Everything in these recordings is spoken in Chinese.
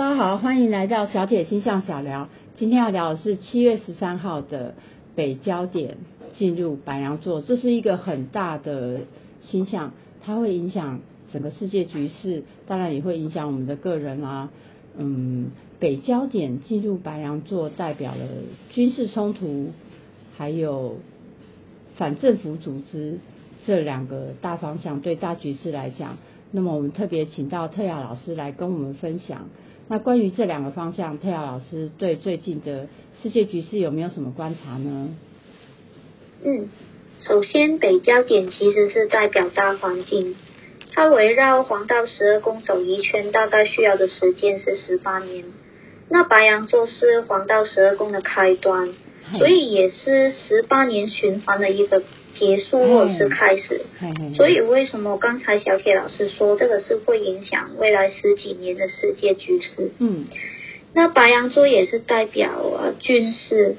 大家好，欢迎来到小铁星象小聊。今天要聊的是七月十三号的北焦点进入白羊座，这是一个很大的星象，它会影响整个世界局势，当然也会影响我们的个人啊。嗯，北焦点进入白羊座，代表了军事冲突，还有反政府组织这两个大方向，对大局势来讲。那么我们特别请到特雅老师来跟我们分享。那关于这两个方向，特雅老师对最近的世界局势有没有什么观察呢？嗯，首先北焦点其实是代表大环境，它围绕黄道十二宫走一圈，大概需要的时间是十八年。那白羊座是黄道十二宫的开端，所以也是十八年循环的一个。结束或者是开始，所以为什么刚才小铁老师说这个是会影响未来十几年的世界局势？嗯，那白羊座也是代表啊军事，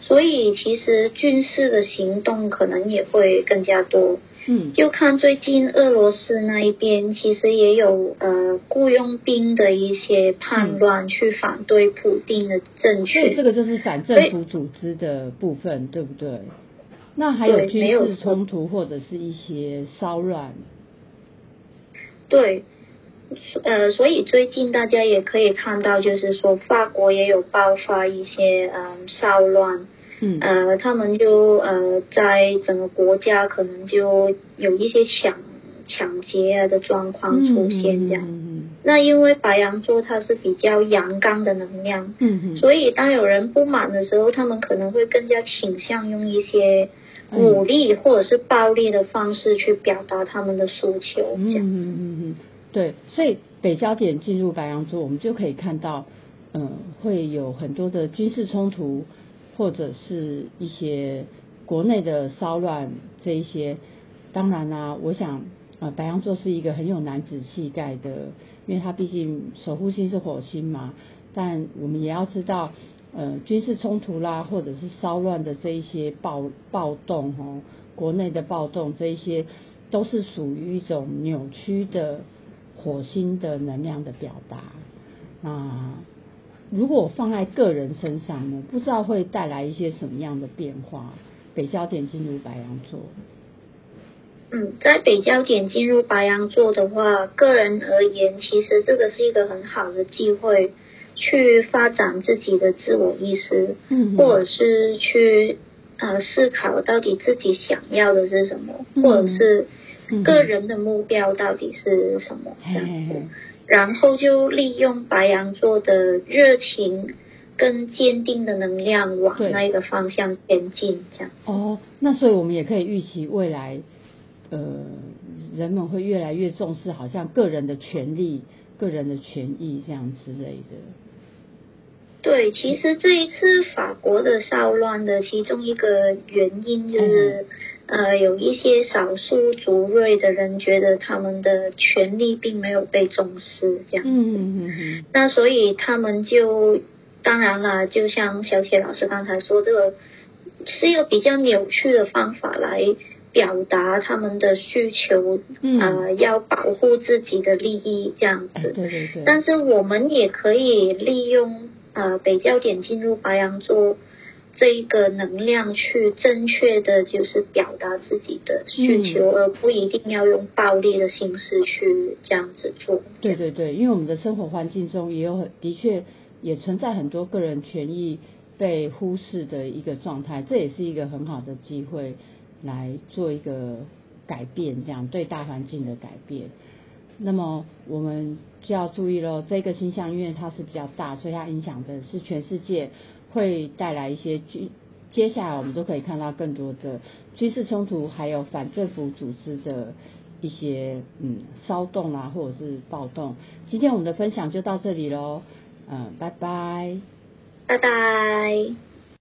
所以其实军事的行动可能也会更加多。嗯，就看最近俄罗斯那一边，其实也有呃雇佣兵的一些叛乱，去反对普丁的政权。所以这个就是反政府组织的部分，对不对？那还有军事冲突或者是一些骚乱，对，呃，所以最近大家也可以看到，就是说法国也有爆发一些嗯骚乱，嗯，呃，他们就呃在整个国家可能就有一些抢抢劫啊的状况出现这样。那因为白羊座它是比较阳刚的能量，嗯所以当有人不满的时候，他们可能会更加倾向用一些武力或者是暴力的方式去表达他们的诉求。嗯嗯嗯嗯，对，所以北焦点进入白羊座，我们就可以看到，嗯，会有很多的军事冲突，或者是一些国内的骚乱这一些。当然啦，我想。啊，白羊座是一个很有男子气概的，因为他毕竟守护星是火星嘛。但我们也要知道，呃，军事冲突啦，或者是骚乱的这一些暴暴动哦，国内的暴动这一些，都是属于一种扭曲的火星的能量的表达。那如果放在个人身上呢，不知道会带来一些什么样的变化？北焦点进入白羊座。嗯，在北焦点进入白羊座的话，个人而言，其实这个是一个很好的机会，去发展自己的自我意识，嗯，或者是去呃思考到底自己想要的是什么，或者是个人的目标到底是什么这样子，然后就利用白羊座的热情跟坚定的能量往那一个方向前进，这样。哦，那所以我们也可以预期未来。呃，人们会越来越重视，好像个人的权利、个人的权益这样之类的。对，其实这一次法国的骚乱的其中一个原因就是，呃，有一些少数族裔的人觉得他们的权利并没有被重视，这样。嗯嗯嗯。那所以他们就，当然了，就像小铁老师刚才说，这个是一个比较扭曲的方法来。表达他们的需求，呃，要保护自己的利益这样子。对对对。但是我们也可以利用呃北焦点进入白羊座这一个能量去正确的就是表达自己的需求，而不一定要用暴力的形式去这样子做。对对对，因为我们的生活环境中也有很的确也存在很多个人权益被忽视的一个状态，这也是一个很好的机会。来做一个改变，这样对大环境的改变。那么我们就要注意喽，这个星象因为它是比较大，所以它影响的是全世界，会带来一些军。接下来我们都可以看到更多的军事冲突，还有反政府组织的一些嗯骚动啊，或者是暴动。今天我们的分享就到这里喽，嗯，拜拜，拜拜。